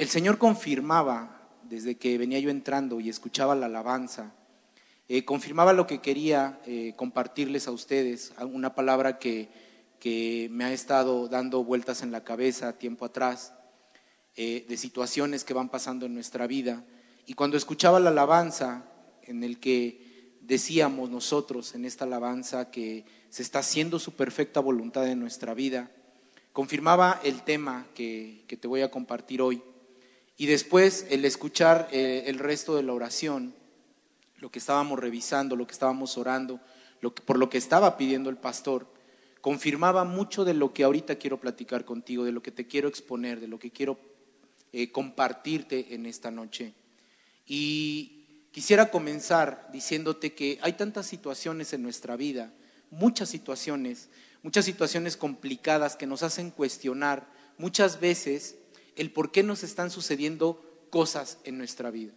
el Señor confirmaba desde que venía yo entrando y escuchaba la alabanza, eh, confirmaba lo que quería eh, compartirles a ustedes, una palabra que, que, me ha estado dando vueltas en la cabeza tiempo atrás, eh, de situaciones que van pasando en nuestra vida. Y cuando escuchaba la alabanza en el que decíamos nosotros en esta alabanza que se está haciendo su perfecta voluntad en nuestra vida, confirmaba el tema que, te voy a compartir hoy. Y después el escuchar eh, el resto de la oración, lo que estábamos revisando, lo que estábamos orando, lo que, por lo que estaba pidiendo el pastor, confirmaba mucho de lo que ahorita quiero platicar contigo, de lo que te quiero exponer, de lo que quiero eh, compartirte en esta noche. Y quisiera comenzar diciéndote que hay tantas situaciones en nuestra vida, muchas situaciones, muchas situaciones complicadas que nos hacen cuestionar muchas veces el por qué nos están sucediendo cosas en nuestra vida.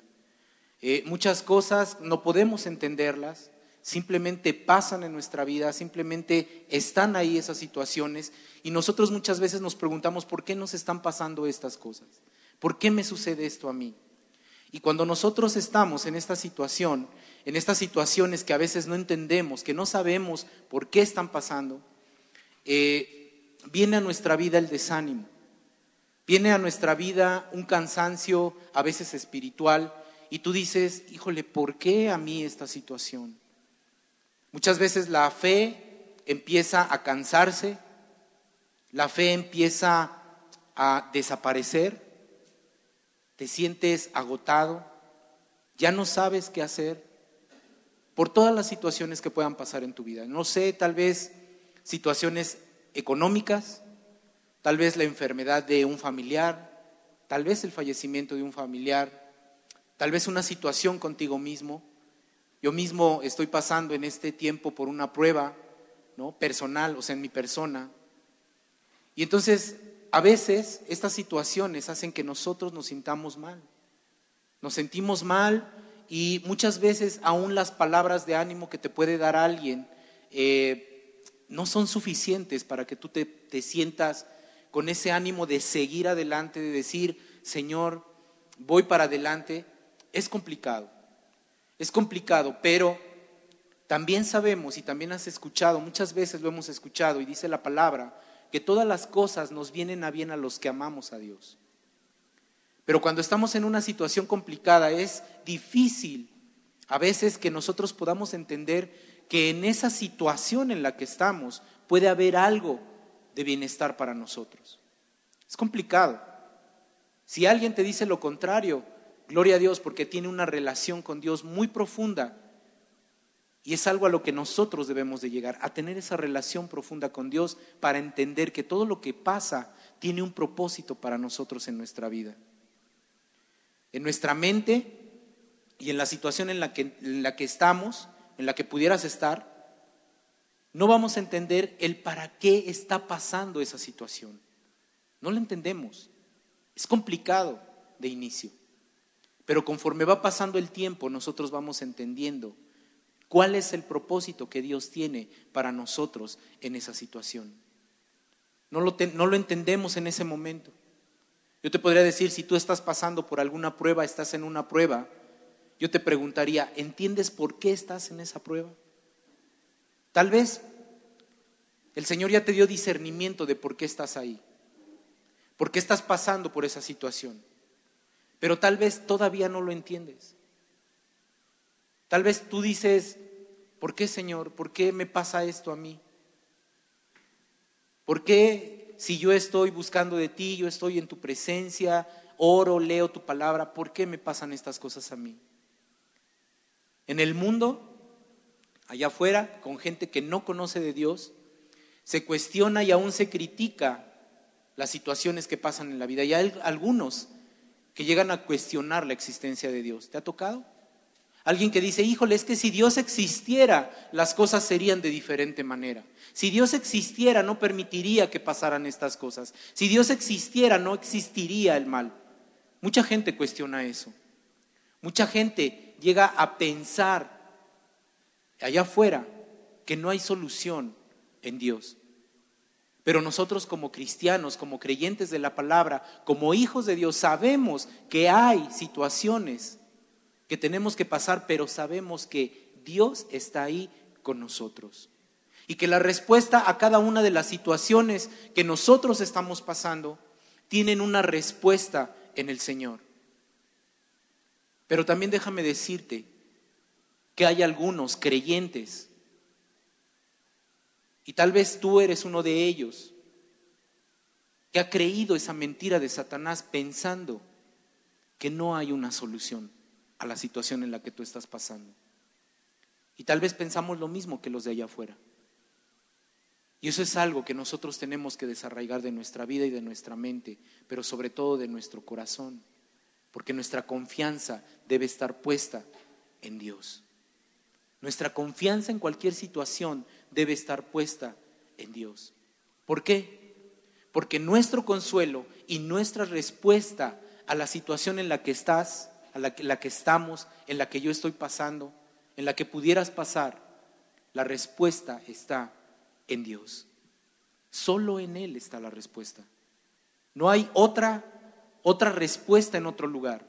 Eh, muchas cosas no podemos entenderlas, simplemente pasan en nuestra vida, simplemente están ahí esas situaciones y nosotros muchas veces nos preguntamos por qué nos están pasando estas cosas, por qué me sucede esto a mí. Y cuando nosotros estamos en esta situación, en estas situaciones que a veces no entendemos, que no sabemos por qué están pasando, eh, viene a nuestra vida el desánimo, viene a nuestra vida un cansancio a veces espiritual y tú dices, híjole, ¿por qué a mí esta situación? Muchas veces la fe empieza a cansarse, la fe empieza a desaparecer, te sientes agotado, ya no sabes qué hacer por todas las situaciones que puedan pasar en tu vida. No sé, tal vez situaciones económicas, tal vez la enfermedad de un familiar, tal vez el fallecimiento de un familiar, tal vez una situación contigo mismo. Yo mismo estoy pasando en este tiempo por una prueba, ¿no? personal, o sea, en mi persona. Y entonces, a veces estas situaciones hacen que nosotros nos sintamos mal. Nos sentimos mal y muchas veces aún las palabras de ánimo que te puede dar alguien eh, no son suficientes para que tú te, te sientas con ese ánimo de seguir adelante, de decir, Señor, voy para adelante. Es complicado, es complicado, pero también sabemos y también has escuchado, muchas veces lo hemos escuchado y dice la palabra, que todas las cosas nos vienen a bien a los que amamos a Dios. Pero cuando estamos en una situación complicada es difícil a veces que nosotros podamos entender que en esa situación en la que estamos puede haber algo de bienestar para nosotros. Es complicado. Si alguien te dice lo contrario, gloria a Dios porque tiene una relación con Dios muy profunda y es algo a lo que nosotros debemos de llegar, a tener esa relación profunda con Dios para entender que todo lo que pasa tiene un propósito para nosotros en nuestra vida. En nuestra mente y en la situación en la que, en la que estamos, en la que pudieras estar, no vamos a entender el para qué está pasando esa situación. No lo entendemos. Es complicado de inicio. Pero conforme va pasando el tiempo, nosotros vamos entendiendo cuál es el propósito que Dios tiene para nosotros en esa situación. No lo, no lo entendemos en ese momento. Yo te podría decir, si tú estás pasando por alguna prueba, estás en una prueba, yo te preguntaría, ¿entiendes por qué estás en esa prueba? Tal vez el Señor ya te dio discernimiento de por qué estás ahí, por qué estás pasando por esa situación, pero tal vez todavía no lo entiendes. Tal vez tú dices, ¿por qué Señor? ¿Por qué me pasa esto a mí? ¿Por qué si yo estoy buscando de ti, yo estoy en tu presencia, oro, leo tu palabra, ¿por qué me pasan estas cosas a mí? En el mundo, allá afuera, con gente que no conoce de Dios, se cuestiona y aún se critica las situaciones que pasan en la vida. Y hay algunos que llegan a cuestionar la existencia de Dios. ¿Te ha tocado? Alguien que dice, híjole, es que si Dios existiera, las cosas serían de diferente manera. Si Dios existiera, no permitiría que pasaran estas cosas. Si Dios existiera, no existiría el mal. Mucha gente cuestiona eso. Mucha gente llega a pensar allá afuera que no hay solución en Dios. Pero nosotros como cristianos, como creyentes de la palabra, como hijos de Dios, sabemos que hay situaciones que tenemos que pasar, pero sabemos que Dios está ahí con nosotros. Y que la respuesta a cada una de las situaciones que nosotros estamos pasando tienen una respuesta en el Señor. Pero también déjame decirte que hay algunos creyentes, y tal vez tú eres uno de ellos, que ha creído esa mentira de Satanás pensando que no hay una solución a la situación en la que tú estás pasando. Y tal vez pensamos lo mismo que los de allá afuera. Y eso es algo que nosotros tenemos que desarraigar de nuestra vida y de nuestra mente, pero sobre todo de nuestro corazón, porque nuestra confianza debe estar puesta en Dios. Nuestra confianza en cualquier situación debe estar puesta en Dios. ¿Por qué? Porque nuestro consuelo y nuestra respuesta a la situación en la que estás, a la que, estamos, en la que yo estoy pasando, en la que pudieras pasar, la respuesta está en Dios. Solo en Él está la respuesta. No hay otra, otra respuesta en otro lugar.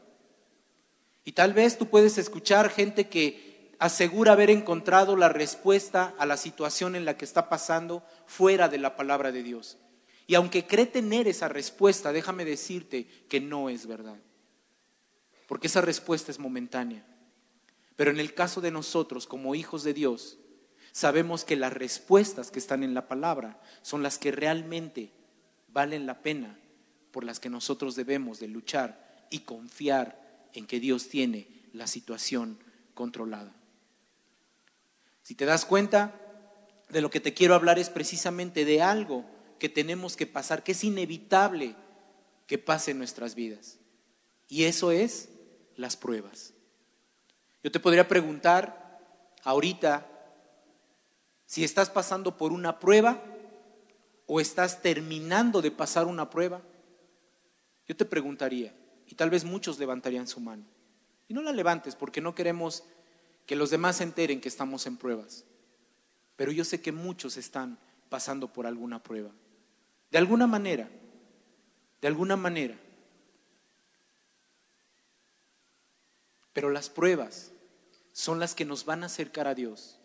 Y tal vez tú puedes escuchar gente que asegura haber encontrado la respuesta a la situación en la que está pasando fuera de la palabra de Dios. Y aunque cree tener esa respuesta, déjame decirte que no es verdad. Porque esa respuesta es momentánea. Pero en el caso de nosotros, como hijos de Dios, sabemos que las respuestas que están en la palabra son las que realmente valen la pena, por las que nosotros debemos de luchar y confiar en que Dios tiene la situación controlada. Si te das cuenta, de lo que te quiero hablar es precisamente de algo que tenemos que pasar, que es inevitable que pase en nuestras vidas. Y eso es las pruebas. Yo te podría preguntar ahorita si estás pasando por una prueba o estás terminando de pasar una prueba. Yo te preguntaría, y tal vez muchos levantarían su mano. Y no la levantes porque no queremos que los demás se enteren que estamos en pruebas. Pero yo sé que muchos están pasando por alguna prueba. De alguna manera, de alguna manera. Pero las pruebas son las que nos van a acercar a Dios.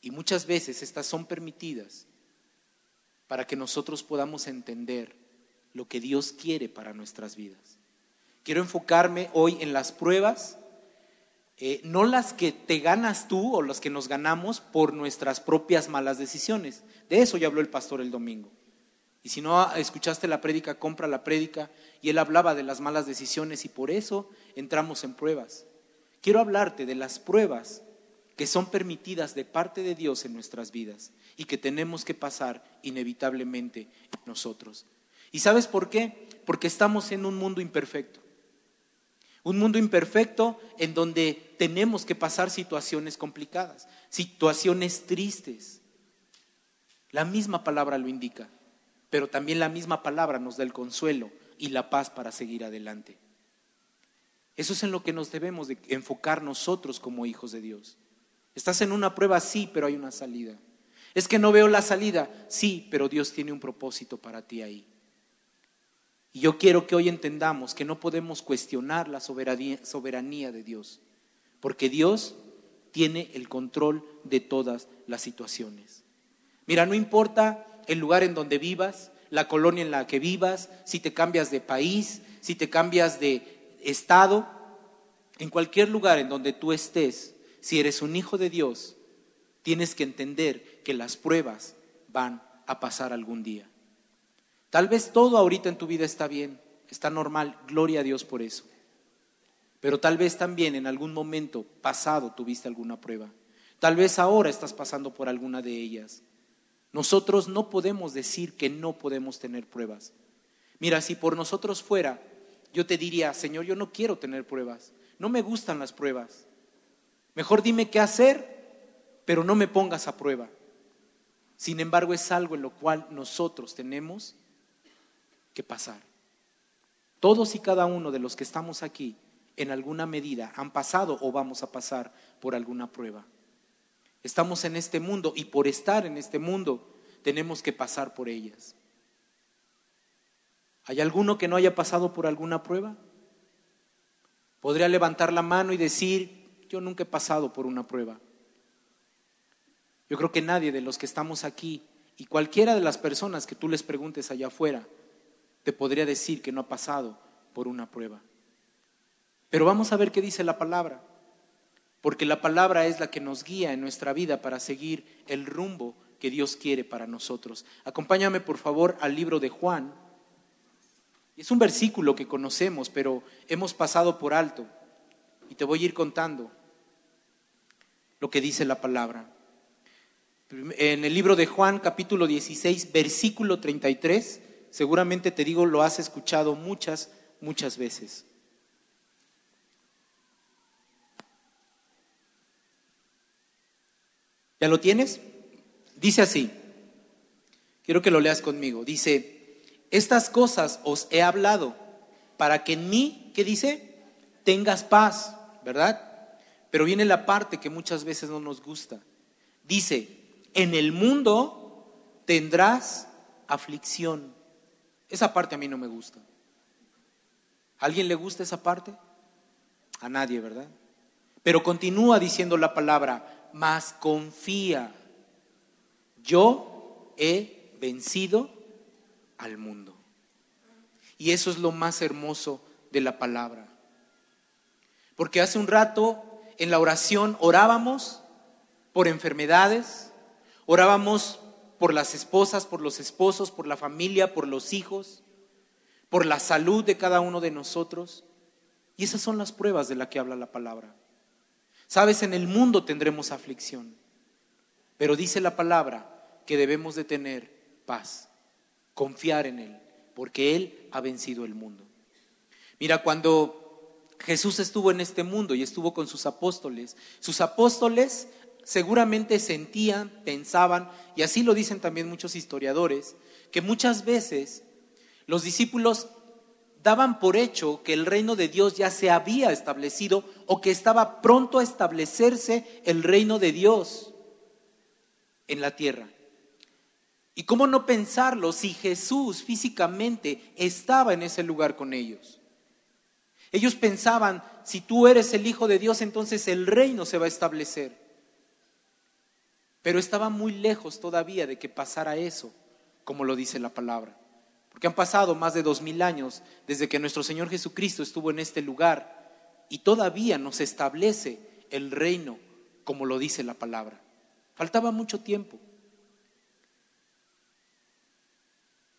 Y muchas veces estas son permitidas para que nosotros podamos entender lo que Dios quiere para nuestras vidas. Quiero enfocarme hoy en las pruebas, eh, no las que te ganas tú o las que nos ganamos por nuestras propias malas decisiones. De eso ya habló el pastor el domingo. Y si no escuchaste la prédica, compra la prédica. Y él hablaba de las malas decisiones y por eso entramos en pruebas. Quiero hablarte de las pruebas que son permitidas de parte de Dios en nuestras vidas y que tenemos que pasar inevitablemente nosotros. ¿Y sabes por qué? Porque estamos en un mundo imperfecto. Un mundo imperfecto en donde tenemos que pasar situaciones complicadas, situaciones tristes. La misma palabra lo indica, pero también la misma palabra nos da el consuelo y la paz para seguir adelante. Eso es en lo que nos debemos de enfocar nosotros como hijos de Dios. Estás en una prueba, sí, pero hay una salida. Es que no veo la salida, sí, pero Dios tiene un propósito para ti ahí. Y yo quiero que hoy entendamos que no podemos cuestionar la soberanía, soberanía de Dios, porque Dios tiene el control de todas las situaciones. Mira, no importa el lugar en donde vivas, la colonia en la que vivas, si te cambias de país, si te cambias de estado, en cualquier lugar en donde tú estés, si eres un hijo de Dios, tienes que entender que las pruebas van a pasar algún día. Tal vez todo ahorita en tu vida está bien, está normal, gloria a Dios por eso. Pero tal vez también en algún momento pasado tuviste alguna prueba. Tal vez ahora estás pasando por alguna de ellas. Nosotros no podemos decir que no podemos tener pruebas. Mira, si por nosotros fuera, yo te diría, Señor, yo no quiero tener pruebas, no me gustan las pruebas. Mejor dime qué hacer, pero no me pongas a prueba. Sin embargo, es algo en lo cual nosotros tenemos que pasar. Todos y cada uno de los que estamos aquí, en alguna medida, han pasado o vamos a pasar por alguna prueba. Estamos en este mundo y por estar en este mundo tenemos que pasar por ellas. ¿Hay alguno que no haya pasado por alguna prueba? Podría levantar la mano y decir, yo nunca he pasado por una prueba. Yo creo que nadie de los que estamos aquí y cualquiera de las personas que tú les preguntes allá afuera te podría decir que no ha pasado por una prueba. Pero vamos a ver qué dice la palabra, porque la palabra es la que nos guía en nuestra vida para seguir el rumbo que Dios quiere para nosotros. Acompáñame por favor al libro de Juan. Es un versículo que conocemos, pero hemos pasado por alto. Y te voy a ir contando lo que dice la palabra. En el libro de Juan, capítulo 16, versículo 33, seguramente te digo, lo has escuchado muchas, muchas veces. ¿Ya lo tienes? Dice así, quiero que lo leas conmigo, dice, estas cosas os he hablado para que en mí, ¿qué dice? Tengas paz, ¿verdad? Pero viene la parte que muchas veces no nos gusta. Dice, en el mundo tendrás aflicción. Esa parte a mí no me gusta. ¿A alguien le gusta esa parte? A nadie, ¿verdad? Pero continúa diciendo la palabra, más confía, yo he vencido al mundo. Y eso es lo más hermoso de la palabra. Porque hace un rato en la oración orábamos por enfermedades, Orábamos por las esposas, por los esposos, por la familia, por los hijos, por la salud de cada uno de nosotros. Y esas son las pruebas de las que habla la palabra. Sabes, en el mundo tendremos aflicción, pero dice la palabra que debemos de tener paz, confiar en Él, porque Él ha vencido el mundo. Mira, cuando Jesús estuvo en este mundo y estuvo con sus apóstoles, sus apóstoles seguramente sentían, pensaban, y así lo dicen también muchos historiadores, que muchas veces los discípulos daban por hecho que el reino de Dios ya se había establecido o que estaba pronto a establecerse el reino de Dios en la tierra. ¿Y cómo no pensarlo si Jesús físicamente estaba en ese lugar con ellos? Ellos pensaban, si tú eres el Hijo de Dios, entonces el reino se va a establecer. Pero estaba muy lejos todavía de que pasara eso, como lo dice la palabra. Porque han pasado más de dos mil años desde que nuestro Señor Jesucristo estuvo en este lugar y todavía no se establece el reino como lo dice la palabra. Faltaba mucho tiempo.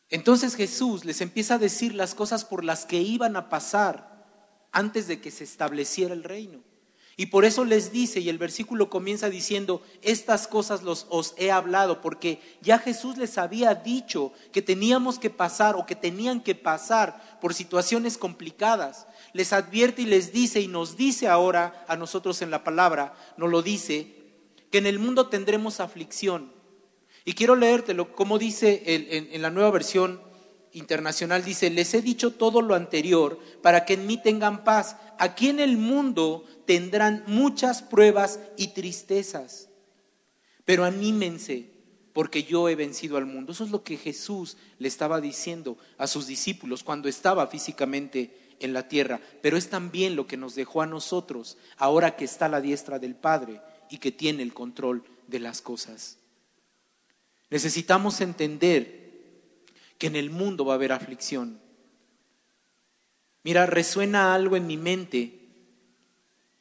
Entonces Jesús les empieza a decir las cosas por las que iban a pasar antes de que se estableciera el reino. Y por eso les dice, y el versículo comienza diciendo, estas cosas los, os he hablado, porque ya Jesús les había dicho que teníamos que pasar o que tenían que pasar por situaciones complicadas. Les advierte y les dice, y nos dice ahora a nosotros en la palabra, nos lo dice, que en el mundo tendremos aflicción. Y quiero leértelo, como dice en, en la nueva versión internacional, dice, les he dicho todo lo anterior para que en mí tengan paz. Aquí en el mundo tendrán muchas pruebas y tristezas, pero anímense porque yo he vencido al mundo. Eso es lo que Jesús le estaba diciendo a sus discípulos cuando estaba físicamente en la tierra, pero es también lo que nos dejó a nosotros ahora que está a la diestra del Padre y que tiene el control de las cosas. Necesitamos entender que en el mundo va a haber aflicción. Mira, resuena algo en mi mente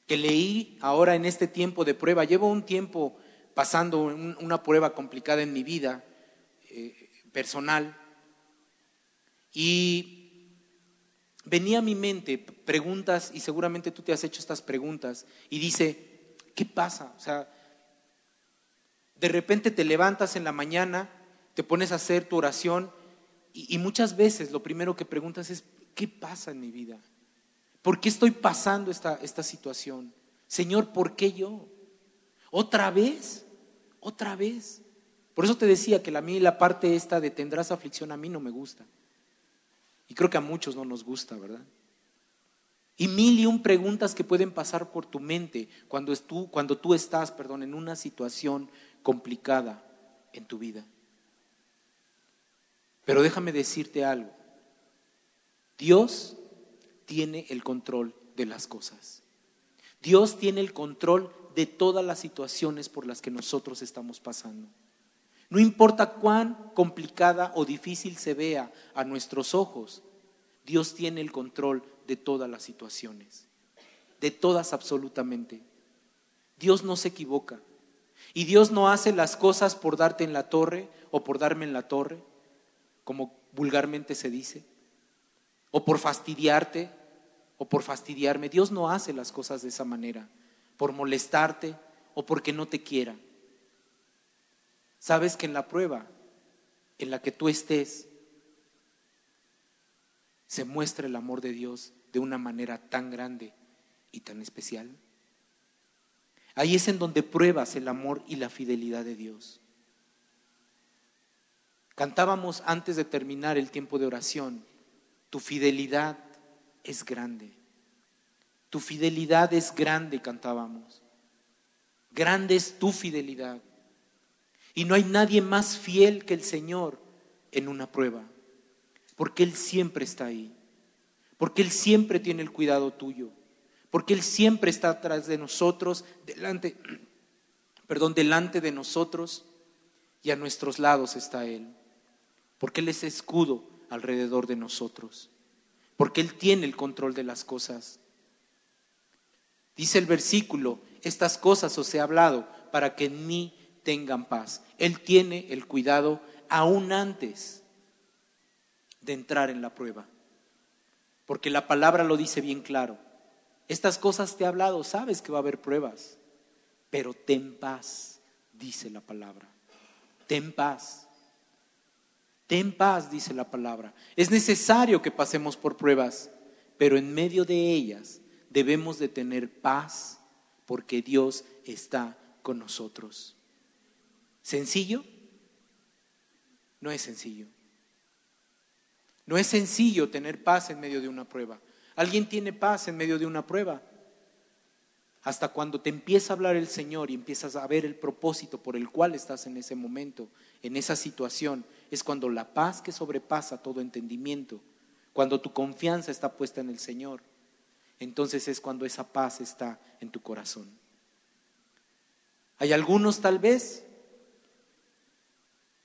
que leí ahora en este tiempo de prueba. Llevo un tiempo pasando una prueba complicada en mi vida eh, personal y venía a mi mente preguntas y seguramente tú te has hecho estas preguntas y dice, ¿qué pasa? O sea, de repente te levantas en la mañana, te pones a hacer tu oración y, y muchas veces lo primero que preguntas es, ¿qué pasa en mi vida? ¿Por qué estoy pasando esta, esta situación? Señor, ¿por qué yo? ¿Otra vez? ¿Otra vez? Por eso te decía que a mí la parte esta de tendrás aflicción a mí no me gusta. Y creo que a muchos no nos gusta, ¿verdad? Y mil y un preguntas que pueden pasar por tu mente cuando tú, cuando tú estás, perdón, en una situación complicada en tu vida. Pero déjame decirte algo. Dios tiene el control de las cosas. Dios tiene el control de todas las situaciones por las que nosotros estamos pasando. No importa cuán complicada o difícil se vea a nuestros ojos, Dios tiene el control de todas las situaciones, de todas absolutamente. Dios no se equivoca y Dios no hace las cosas por darte en la torre o por darme en la torre, como vulgarmente se dice, o por fastidiarte o por fastidiarme. Dios no hace las cosas de esa manera, por molestarte o porque no te quiera. Sabes que en la prueba en la que tú estés se muestra el amor de Dios de una manera tan grande y tan especial. Ahí es en donde pruebas el amor y la fidelidad de Dios. Cantábamos antes de terminar el tiempo de oración, tu fidelidad es grande. Tu fidelidad es grande, cantábamos. Grande es tu fidelidad. Y no hay nadie más fiel que el Señor en una prueba, porque Él siempre está ahí, porque Él siempre tiene el cuidado tuyo, porque Él siempre está atrás de nosotros, delante, perdón, delante de nosotros y a nuestros lados está Él, porque Él es escudo alrededor de nosotros, porque Él tiene el control de las cosas. Dice el versículo, estas cosas os he hablado para que en mí tengan paz. Él tiene el cuidado aún antes de entrar en la prueba. Porque la palabra lo dice bien claro. Estas cosas te he hablado, sabes que va a haber pruebas, pero ten paz, dice la palabra. Ten paz. Ten paz, dice la palabra. Es necesario que pasemos por pruebas, pero en medio de ellas debemos de tener paz porque Dios está con nosotros. ¿Sencillo? No es sencillo. No es sencillo tener paz en medio de una prueba. ¿Alguien tiene paz en medio de una prueba? Hasta cuando te empieza a hablar el Señor y empiezas a ver el propósito por el cual estás en ese momento, en esa situación, es cuando la paz que sobrepasa todo entendimiento, cuando tu confianza está puesta en el Señor, entonces es cuando esa paz está en tu corazón. Hay algunos tal vez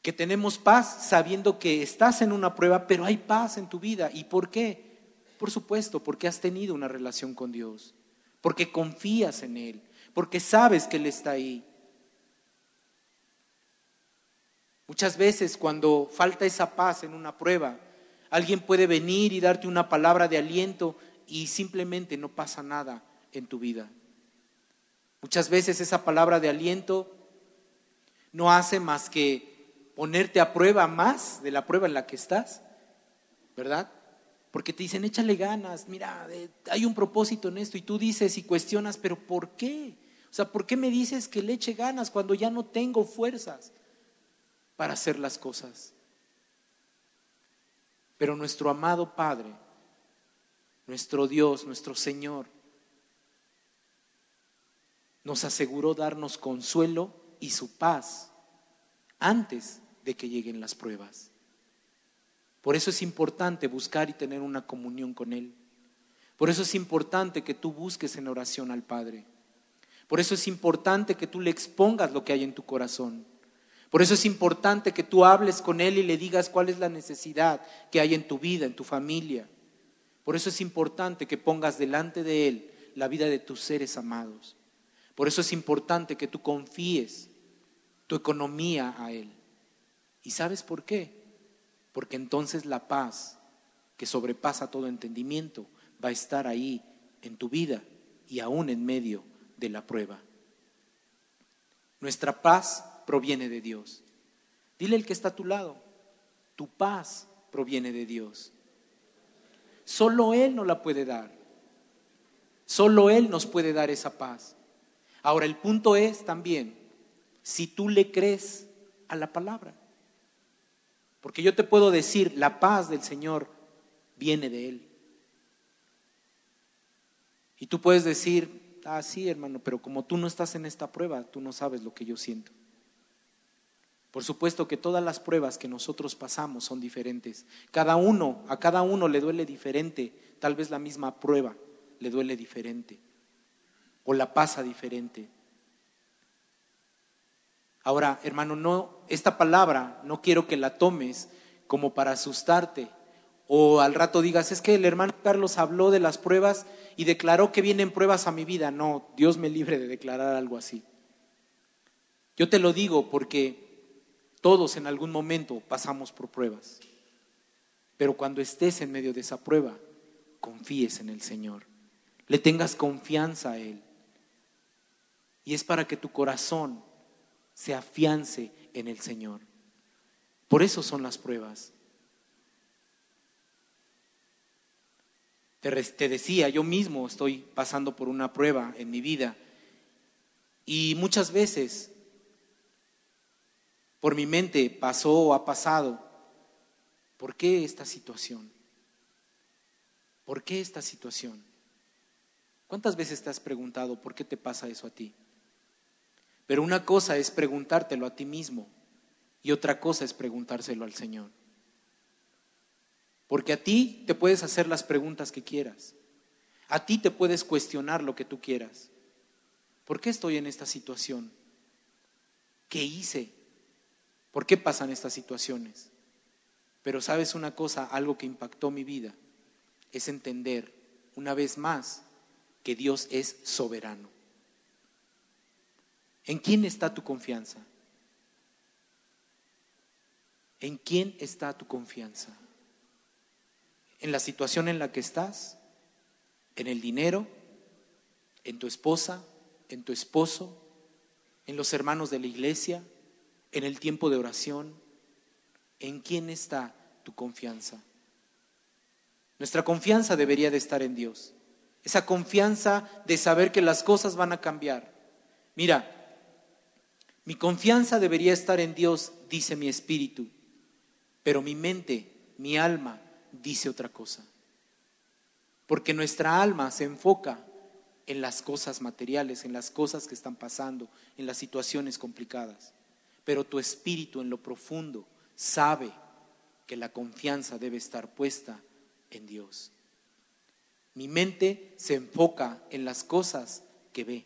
que tenemos paz sabiendo que estás en una prueba, pero hay paz en tu vida. ¿Y por qué? Por supuesto, porque has tenido una relación con Dios, porque confías en Él, porque sabes que Él está ahí. Muchas veces cuando falta esa paz en una prueba, alguien puede venir y darte una palabra de aliento y simplemente no pasa nada en tu vida. Muchas veces esa palabra de aliento no hace más que ponerte a prueba más de la prueba en la que estás, ¿verdad? Porque te dicen, échale ganas, mira, hay un propósito en esto y tú dices y cuestionas, pero ¿por qué? O sea, ¿por qué me dices que le eche ganas cuando ya no tengo fuerzas para hacer las cosas? Pero nuestro amado Padre, nuestro Dios, nuestro Señor, nos aseguró darnos consuelo y su paz antes de que lleguen las pruebas. Por eso es importante buscar y tener una comunión con Él. Por eso es importante que tú busques en oración al Padre. Por eso es importante que tú le expongas lo que hay en tu corazón. Por eso es importante que tú hables con Él y le digas cuál es la necesidad que hay en tu vida, en tu familia. Por eso es importante que pongas delante de Él la vida de tus seres amados. Por eso es importante que tú confíes tu economía a Él. ¿Y sabes por qué? Porque entonces la paz que sobrepasa todo entendimiento va a estar ahí en tu vida y aún en medio de la prueba. Nuestra paz proviene de Dios. Dile el que está a tu lado, tu paz proviene de Dios. Solo Él nos la puede dar. Solo Él nos puede dar esa paz. Ahora, el punto es también, si tú le crees a la palabra. Porque yo te puedo decir, la paz del Señor viene de Él. Y tú puedes decir, ah, sí, hermano, pero como tú no estás en esta prueba, tú no sabes lo que yo siento. Por supuesto que todas las pruebas que nosotros pasamos son diferentes. Cada uno, a cada uno le duele diferente. Tal vez la misma prueba le duele diferente. O la pasa diferente. Ahora, hermano, no, esta palabra no quiero que la tomes como para asustarte. O al rato digas, es que el hermano Carlos habló de las pruebas y declaró que vienen pruebas a mi vida. No, Dios me libre de declarar algo así. Yo te lo digo porque todos en algún momento pasamos por pruebas. Pero cuando estés en medio de esa prueba, confíes en el Señor. Le tengas confianza a Él. Y es para que tu corazón se afiance en el Señor. Por eso son las pruebas. Te, decía, yo mismo estoy pasando por una prueba en mi vida. Y muchas veces por mi mente pasó o ha pasado, ¿por qué esta situación? ¿Por qué esta situación? ¿Cuántas veces te has preguntado por qué te pasa eso a ti? Pero una cosa es preguntártelo a ti mismo y otra cosa es preguntárselo al Señor. Porque a ti te puedes hacer las preguntas que quieras. A ti te puedes cuestionar lo que tú quieras. ¿Por qué estoy en esta situación? ¿Qué hice? ¿Por qué pasan estas situaciones? Pero sabes una cosa, algo que impactó mi vida, es entender una vez más que Dios es soberano. ¿En quién está tu confianza? ¿En quién está tu confianza? ¿En la situación en la que estás? ¿En el dinero? ¿En tu esposa? ¿En tu esposo? ¿En los hermanos de la iglesia? En el tiempo de oración? ¿En quién está tu confianza? Nuestra confianza debería de estar en Dios. Esa confianza de saber que las cosas van a cambiar. Mira, mi confianza debería estar en Dios, dice mi espíritu, pero mi mente, mi alma, dice otra cosa. Porque nuestra alma se enfoca en las cosas materiales, en las cosas que están pasando, en las situaciones complicadas pero tu espíritu en lo profundo sabe que la confianza debe estar puesta en Dios. Mi mente se enfoca en las cosas que ve,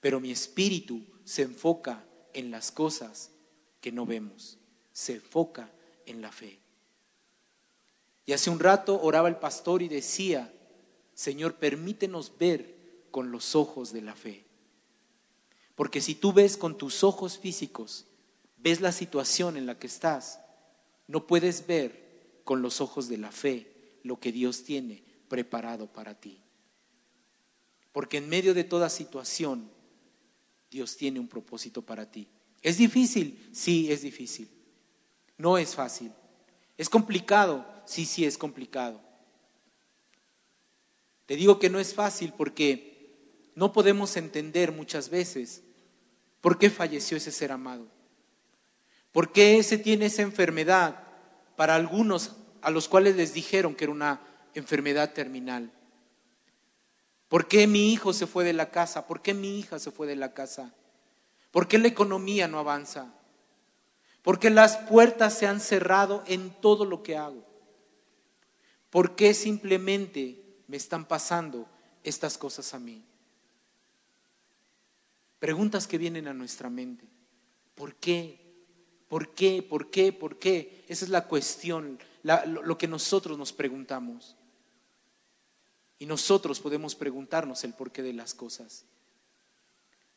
pero mi espíritu se enfoca en las cosas que no vemos, se enfoca en la fe. Y hace un rato oraba el pastor y decía, Señor, permítenos ver con los ojos de la fe. Porque si tú ves con tus ojos físicos, ves la situación en la que estás, no puedes ver con los ojos de la fe lo que Dios tiene preparado para ti. Porque en medio de toda situación, Dios tiene un propósito para ti. ¿Es difícil? Sí, es difícil. No es fácil. ¿Es complicado? Sí, sí, es complicado. Te digo que no es fácil porque no podemos entender muchas veces ¿Por qué falleció ese ser amado? ¿Por qué ese tiene esa enfermedad para algunos a los cuales les dijeron que era una enfermedad terminal? ¿Por qué mi hijo se fue de la casa? ¿Por qué mi hija se fue de la casa? ¿Por qué la economía no avanza? ¿Por qué las puertas se han cerrado en todo lo que hago? ¿Por qué simplemente me están pasando estas cosas a mí? Preguntas que vienen a nuestra mente. ¿Por qué? ¿Por qué? ¿Por qué? ¿Por qué? Esa es la cuestión, lo, que nosotros nos preguntamos. Y nosotros podemos preguntarnos el porqué de las cosas.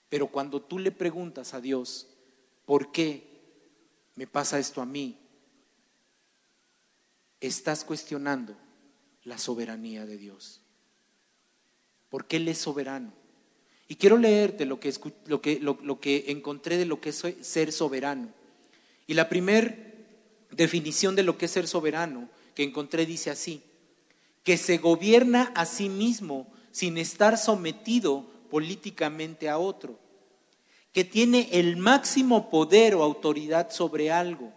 Pero cuando tú le preguntas a Dios, ¿por qué me pasa esto a mí? Estás cuestionando la soberanía de Dios. Porque Él es soberano. Y quiero leerte lo que, lo que, encontré de lo que es ser soberano. Y la primera definición de lo que es ser soberano que encontré dice así, que se gobierna a sí mismo sin estar sometido políticamente a otro, que tiene el máximo poder o autoridad sobre algo.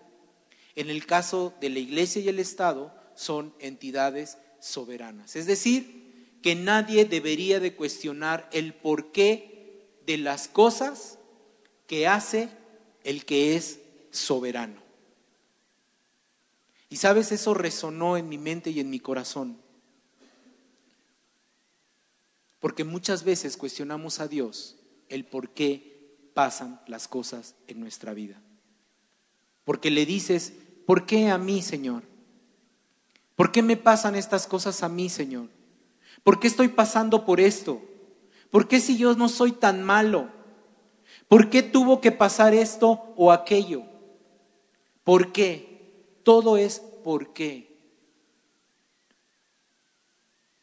En el caso de la iglesia y el Estado son entidades soberanas. Es decir, que nadie debería de cuestionar el porqué de las cosas que hace el que es soberano. Y sabes, eso resonó en mi mente y en mi corazón. Porque muchas veces cuestionamos a Dios el por qué pasan las cosas en nuestra vida. Porque le dices, ¿por qué a mí, Señor? ¿Por qué me pasan estas cosas a mí, Señor? ¿Por qué estoy pasando por esto? ¿Por qué si yo no soy tan malo? ¿Por qué tuvo que pasar esto o aquello? ¿Por qué? Todo es por qué.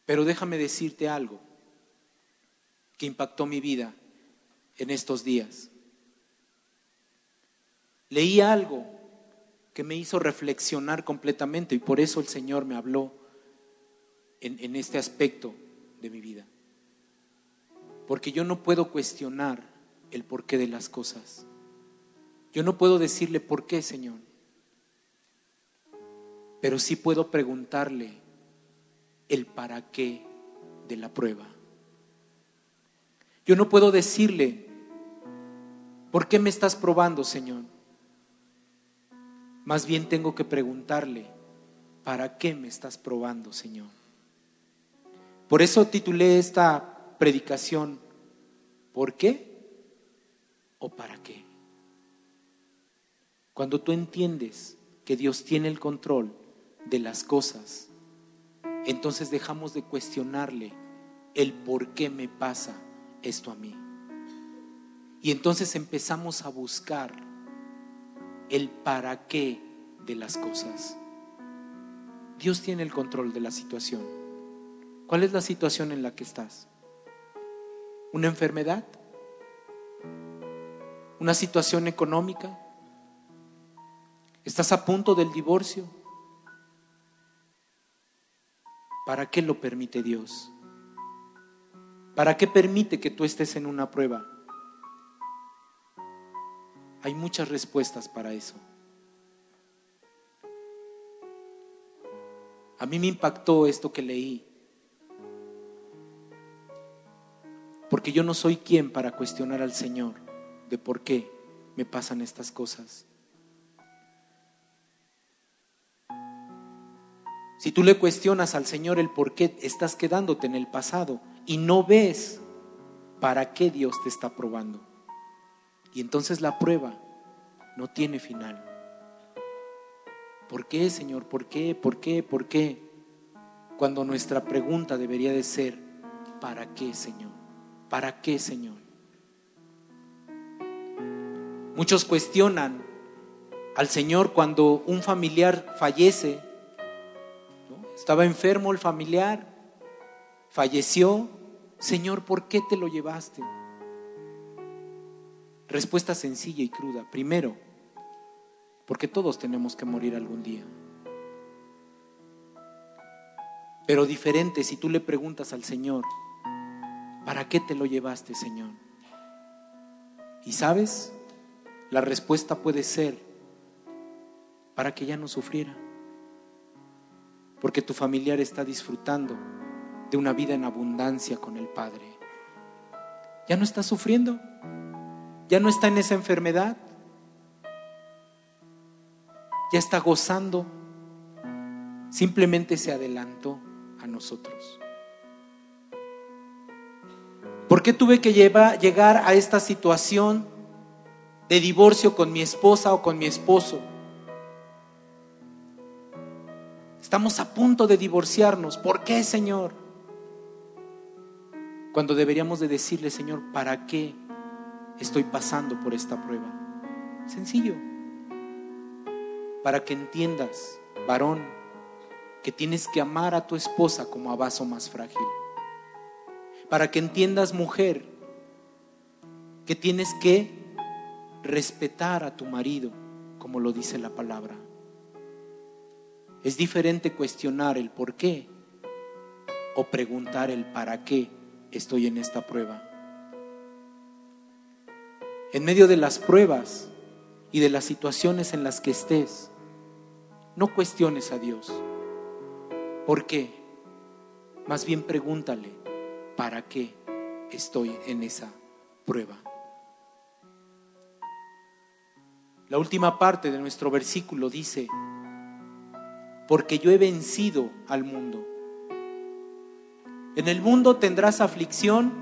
Pero déjame decirte algo que impactó mi vida en estos días. Leí algo que me hizo reflexionar completamente y por eso el Señor me habló en, este aspecto de mi vida. Porque yo no puedo cuestionar el porqué de las cosas. Yo no puedo decirle por qué, Señor, pero sí puedo preguntarle el para qué de la prueba. Yo no puedo decirle, ¿por qué me estás probando, Señor? Más bien tengo que preguntarle, ¿para qué me estás probando, Señor? Por eso titulé esta predicación, ¿por qué? o para qué. Cuando tú entiendes que Dios tiene el control de las cosas, entonces dejamos de cuestionarle el por qué me pasa esto a mí. Y entonces empezamos a buscar el para qué de las cosas. Dios tiene el control de la situación. ¿Cuál es la situación en la que estás? ¿Una enfermedad? una situación económica, estás a punto del divorcio. ¿Para qué lo permite Dios? ¿Para qué permite que tú estés en una prueba? Hay muchas respuestas para eso. A mí me impactó esto que leí. Porque yo no soy quien para cuestionar al Señor de por qué me pasan estas cosas. Si tú le cuestionas al Señor el por qué estás quedándote en el pasado y no ves para qué Dios te está probando. Y entonces la prueba no tiene final. ¿Por qué, Señor? ¿Por qué? ¿Por qué? ¿Por qué? Cuando nuestra pregunta debería de ser, ¿para qué, Señor? ¿Para qué, Señor? Muchos cuestionan al Señor cuando un familiar fallece. Estaba enfermo el familiar, falleció. Señor, ¿por qué te lo llevaste? Respuesta sencilla y cruda. Primero, porque todos tenemos que morir algún día. Pero diferente si tú le preguntas al Señor, ¿para qué te lo llevaste, Señor? Y sabes, la respuesta puede ser para que ya no sufriera. Porque tu familiar está disfrutando de una vida en abundancia con el Padre. Ya no está sufriendo. Ya no está en esa enfermedad. Ya está gozando. Simplemente se adelantó a nosotros. ¿Por qué tuve que llegar a esta situación de divorcio con mi esposa o con mi esposo. Estamos a punto de divorciarnos. ¿Por qué, Señor? Cuando deberíamos de decirle, Señor, ¿para qué estoy pasando por esta prueba? Sencillo. Para que entiendas, varón, que tienes que amar a tu esposa como a vaso más frágil. Para que entiendas, mujer, que tienes que respetar a tu marido, como lo dice la palabra. Es diferente cuestionar el por qué o preguntar el para qué estoy en esta prueba. En medio de las pruebas y de las situaciones en las que estés, no cuestiones a Dios. ¿Por qué? Más bien pregúntale, ¿para qué estoy en esa prueba? La última parte de nuestro versículo dice, porque yo he vencido al mundo. En el mundo tendrás aflicción.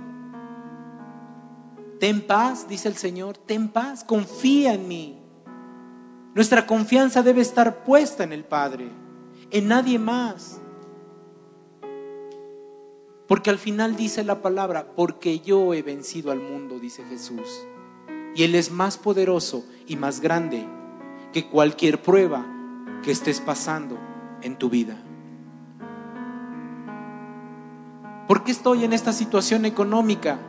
Ten paz, dice el Señor, ten paz, confía en mí. Nuestra confianza debe estar puesta en el Padre, en nadie más. Porque al final dice la palabra, porque yo he vencido al mundo, dice Jesús. Y Él es más poderoso y más grande que cualquier prueba que estés pasando en tu vida. ¿Por qué estoy en esta situación económica?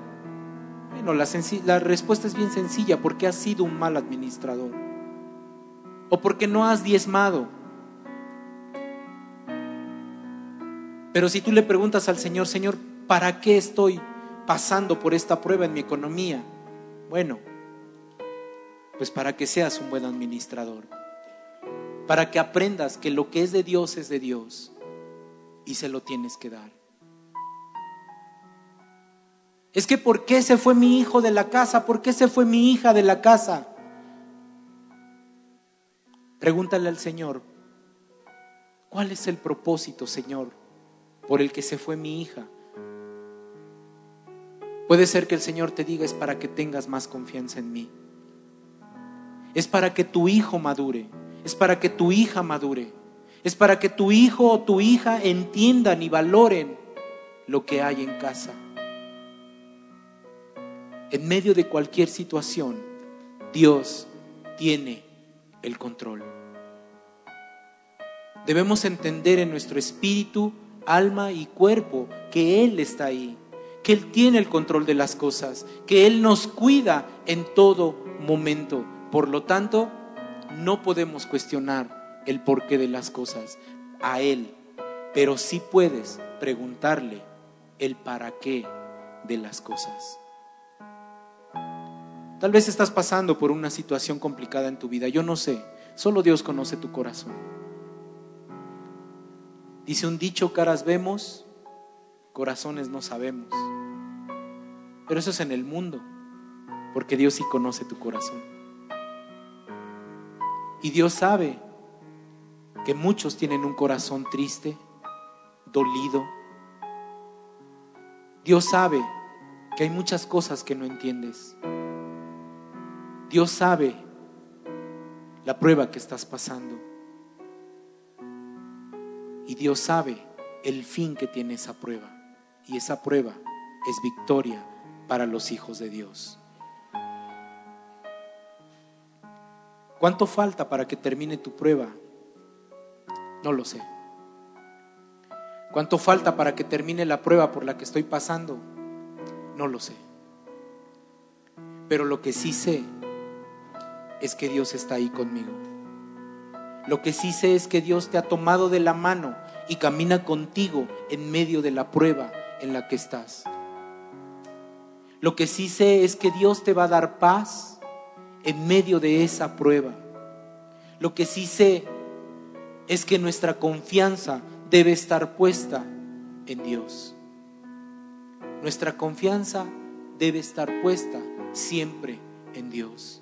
Bueno, la, la, respuesta es bien sencilla, porque has sido un mal administrador. O porque no has diezmado. Pero si tú le preguntas al Señor, Señor, ¿para qué estoy pasando por esta prueba en mi economía? Bueno, pues para que seas un buen administrador para que aprendas que lo que es de Dios es de Dios y se lo tienes que dar. Es que ¿por qué se fue mi hijo de la casa? ¿Por qué se fue mi hija de la casa? Pregúntale al Señor, ¿cuál es el propósito, Señor, por el que se fue mi hija? Puede ser que el Señor te diga es para que tengas más confianza en mí. Es para que tu hijo madure es para que tu hija madure, es para que tu hijo o tu hija entiendan y valoren lo que hay en casa. En medio de cualquier situación, Dios tiene el control. Debemos entender en nuestro espíritu, alma y cuerpo que Él está ahí, que Él tiene el control de las cosas, que Él nos cuida en todo momento. Por lo tanto, no podemos cuestionar el porqué de las cosas a Él, pero sí puedes preguntarle el para qué de las cosas. Tal vez estás pasando por una situación complicada en tu vida, yo no sé, solo Dios conoce tu corazón. Dice un dicho, caras vemos, corazones no sabemos. Pero eso es en el mundo, porque Dios sí conoce tu corazón. Y Dios sabe que muchos tienen un corazón triste, dolido. Dios sabe que hay muchas cosas que no entiendes. Dios sabe la prueba que estás pasando. Y Dios sabe el fin que tiene esa prueba. Y esa prueba es victoria para los hijos de Dios. ¿Cuánto falta para que termine tu prueba? No lo sé. ¿Cuánto falta para que termine la prueba por la que estoy pasando? No lo sé. Pero lo que sí sé es que Dios está ahí conmigo. Lo que sí sé es que Dios te ha tomado de la mano y camina contigo en medio de la prueba en la que estás. Lo que sí sé es que Dios te va a dar paz en medio de esa prueba. Lo que sí sé es que nuestra confianza debe estar puesta en Dios. Nuestra confianza debe estar puesta siempre en Dios.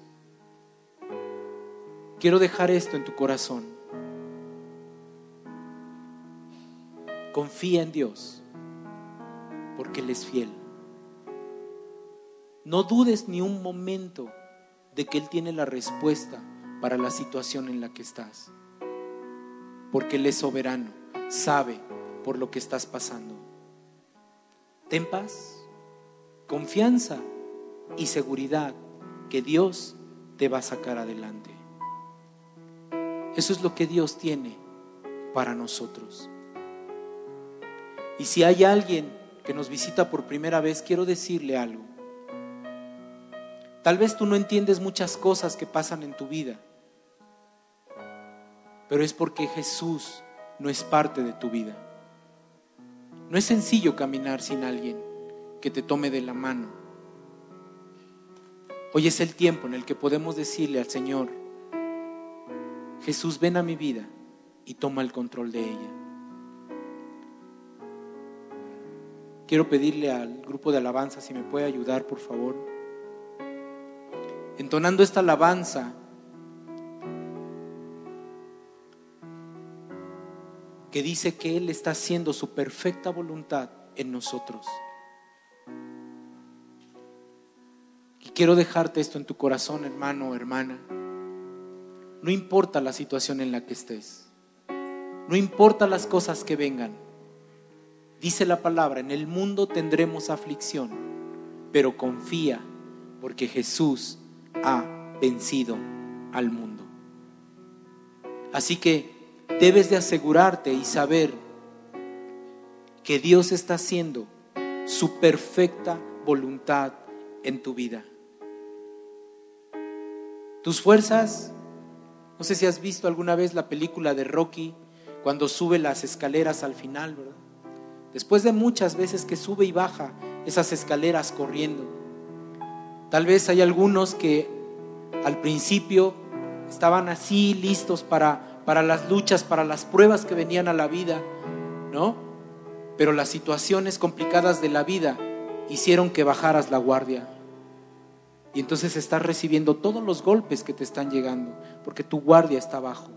Quiero dejar esto en tu corazón. Confía en Dios, porque Él es fiel. No dudes ni un momento de que Él tiene la respuesta para la situación en la que estás. Porque Él es soberano, sabe por lo que estás pasando. Ten paz, confianza y seguridad que Dios te va a sacar adelante. Eso es lo que Dios tiene para nosotros. Y si hay alguien que nos visita por primera vez, quiero decirle algo. Tal vez tú no entiendes muchas cosas que pasan en tu vida, pero es porque Jesús no es parte de tu vida. No es sencillo caminar sin alguien que te tome de la mano. Hoy es el tiempo en el que podemos decirle al Señor, Jesús, ven a mi vida y toma el control de ella. Quiero pedirle al grupo de alabanza si me puede ayudar, por favor. Entonando esta alabanza, que dice que Él está haciendo su perfecta voluntad en nosotros. Y quiero dejarte esto en tu corazón, hermano o hermana. No importa la situación en la que estés. No importa las cosas que vengan. Dice la palabra, en el mundo tendremos aflicción, pero confía porque Jesús ha vencido al mundo. Así que debes de asegurarte y saber que Dios está haciendo su perfecta voluntad en tu vida. Tus fuerzas, no sé si has visto alguna vez la película de Rocky, cuando sube las escaleras al final, ¿verdad? Después de muchas veces que sube y baja esas escaleras corriendo. Tal vez hay algunos que al principio estaban así listos para, para las luchas, para las pruebas que venían a la vida, ¿no? Pero las situaciones complicadas de la vida hicieron que bajaras la guardia. Y entonces estás recibiendo todos los golpes que te están llegando, porque tu guardia está bajo.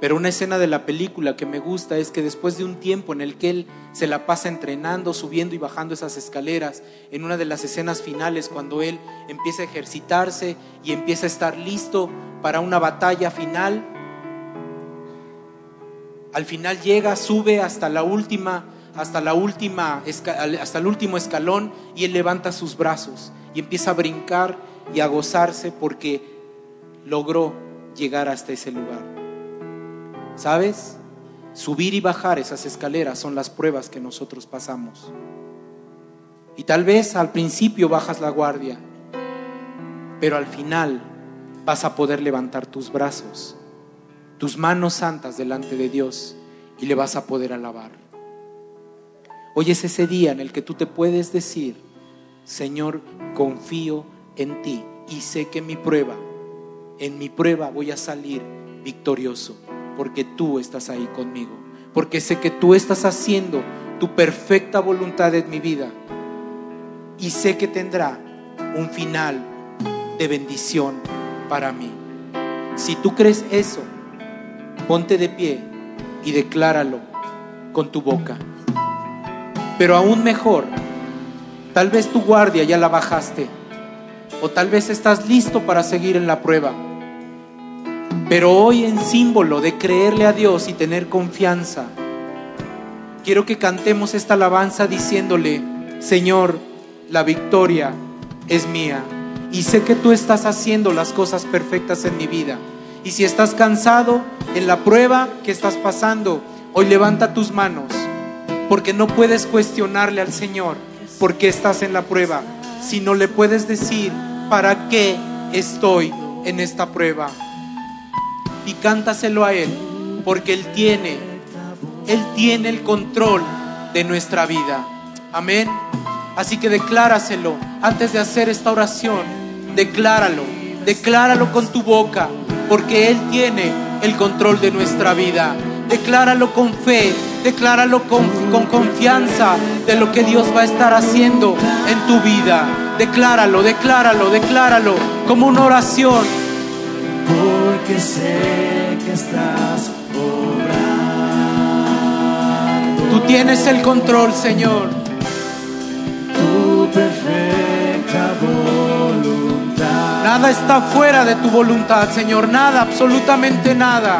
Pero una escena de la película que me gusta es que después de un tiempo en el que él se la pasa entrenando, subiendo y bajando esas escaleras, en una de las escenas finales, cuando él empieza a ejercitarse y empieza a estar listo para una batalla final, al final llega, sube hasta la última, hasta la última, hasta el último escalón y él levanta sus brazos y empieza a brincar y a gozarse porque logró llegar hasta ese lugar. ¿Sabes? Subir y bajar esas escaleras son las pruebas que nosotros pasamos. Y tal vez al principio bajas la guardia, pero al final vas a poder levantar tus brazos, tus manos santas delante de Dios y le vas a poder alabar. Hoy es ese día en el que tú te puedes decir, Señor, confío en ti y sé que mi prueba, en mi prueba voy a salir victorioso porque tú estás ahí conmigo, porque sé que tú estás haciendo tu perfecta voluntad en mi vida y sé que tendrá un final de bendición para mí. Si tú crees eso, ponte de pie y decláralo con tu boca. Pero aún mejor, tal vez tu guardia ya la bajaste o tal vez estás listo para seguir en la prueba pero hoy en símbolo de creerle a Dios y tener confianza, quiero que cantemos esta alabanza diciéndole, Señor, la victoria es mía. Y sé que tú estás haciendo las cosas perfectas en mi vida. Y si estás cansado en la prueba que estás pasando, hoy levanta tus manos, porque no puedes cuestionarle al Señor por qué estás en la prueba, sino le puedes decir, ¿para qué estoy en esta prueba? y cántaselo a Él, porque Él tiene, Él tiene el control de nuestra vida. Amén. Así que decláraselo antes de hacer esta oración. Decláralo, decláralo con tu boca, porque Él tiene el control de nuestra vida. Decláralo con fe, decláralo con, con confianza de lo que Dios va a estar haciendo en tu vida. Decláralo, decláralo, decláralo como una oración porque sé que estás obrando. Tú tienes el control, Señor. Tu perfecta voluntad. Nada está fuera de tu voluntad, Señor. Nada, absolutamente nada.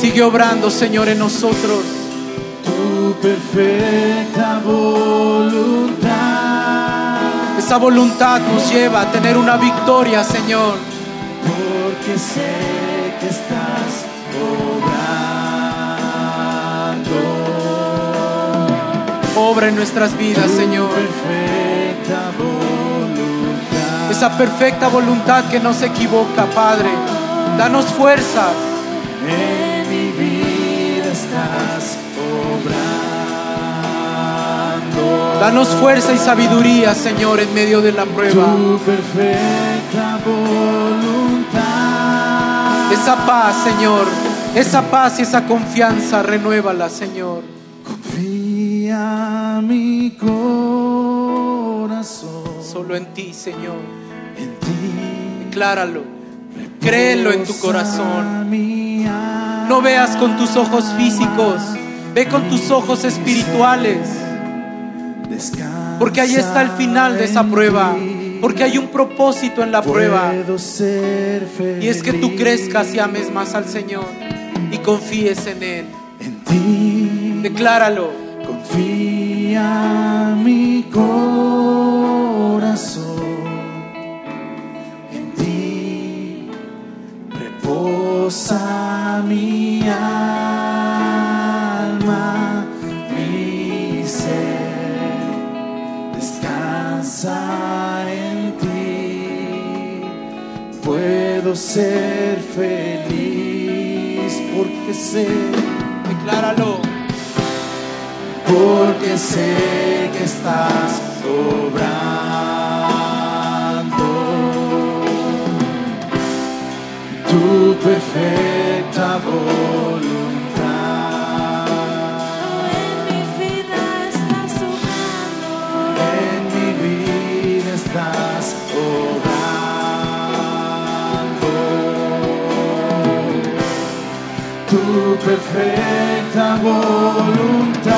Sigue obrando, Señor, en nosotros perfecta voluntad. Esa voluntad nos lleva a tener una victoria, Señor. Porque sé que estás obrando. Obra en nuestras vidas, Señor. Perfecta voluntad. Esa perfecta voluntad que no se equivoca, Padre. Danos fuerza. Danos fuerza y sabiduría, Señor, en medio de la prueba. Tu perfecta voluntad. Esa paz, Señor, esa paz y esa confianza, renuévala, Señor. Confía mi corazón Solo en ti, Señor. En ti. Decláralo. Créelo en tu corazón. No veas con tus ojos físicos, ve con tus ojos espirituales. Porque ahí está el final de esa prueba. Porque hay un propósito en la prueba. Y es que tú crezcas y ames más al Señor y confíes en Él. En ti. Decláralo. Confía mi corazón en ti, reposa mi alma, en ti, puedo ser feliz porque sé Decláralo. porque sé que estás obrando tu perfecta perfecta voluntad.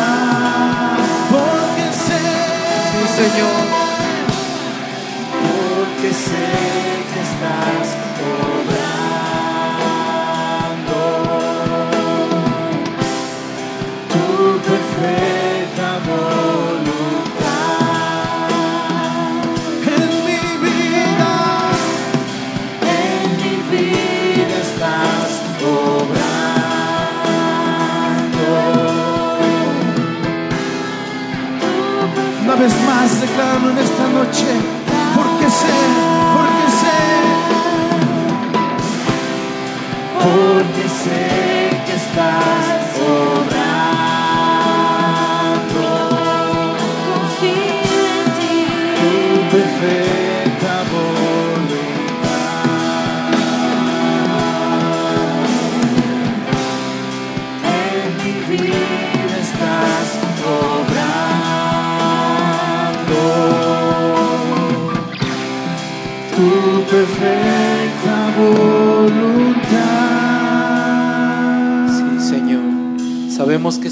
Porque sé, Sí, Señor. Noche,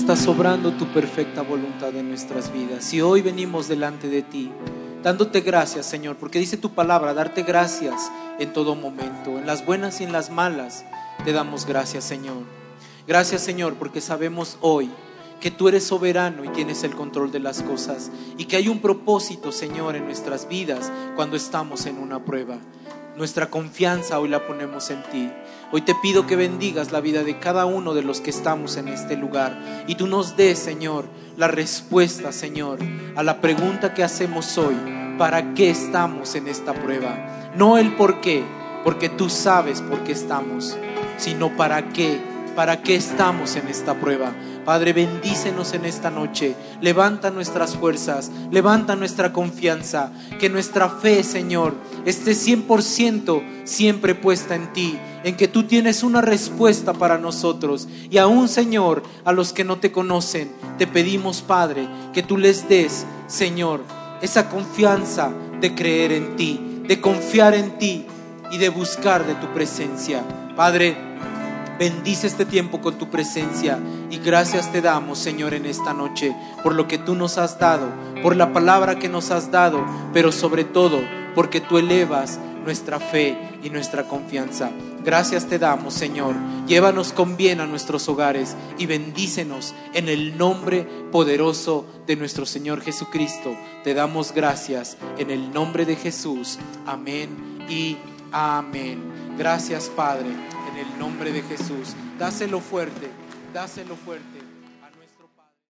Estás sobrando tu perfecta voluntad en nuestras vidas. Y hoy venimos delante de ti, dándote gracias, Señor, porque dice tu palabra, darte gracias en todo momento, en las buenas y en las malas. Te damos gracias, Señor. Gracias, Señor, porque sabemos hoy que tú eres soberano y tienes el control de las cosas y que hay un propósito, Señor, en nuestras vidas cuando estamos en una prueba. Nuestra confianza hoy la ponemos en ti. Hoy te pido que bendigas la vida de cada uno de los que estamos en este lugar y tú nos des, Señor, la respuesta, Señor, a la pregunta que hacemos hoy. ¿Para qué estamos en esta prueba? No el por qué, porque tú sabes por qué estamos, sino para qué, para qué estamos en esta prueba. Padre, bendícenos en esta noche. Levanta nuestras fuerzas, levanta nuestra confianza. Que nuestra fe, Señor, esté 100% siempre puesta en ti, en que tú tienes una respuesta para nosotros. Y aún, Señor, a los que no te conocen, te pedimos, Padre, que tú les des, Señor, esa confianza de creer en ti, de confiar en ti y de buscar de tu presencia. Padre, Bendice este tiempo con tu presencia y gracias te damos, Señor, en esta noche por lo que tú nos has dado, por la palabra que nos has dado, pero sobre todo porque tú elevas nuestra fe y nuestra confianza. Gracias te damos, Señor. Llévanos con bien a nuestros hogares y bendícenos en el nombre poderoso de nuestro Señor Jesucristo. Te damos gracias en el nombre de Jesús. Amén y amén. Gracias, Padre nombre de Jesús. Dáselo fuerte, dáselo fuerte.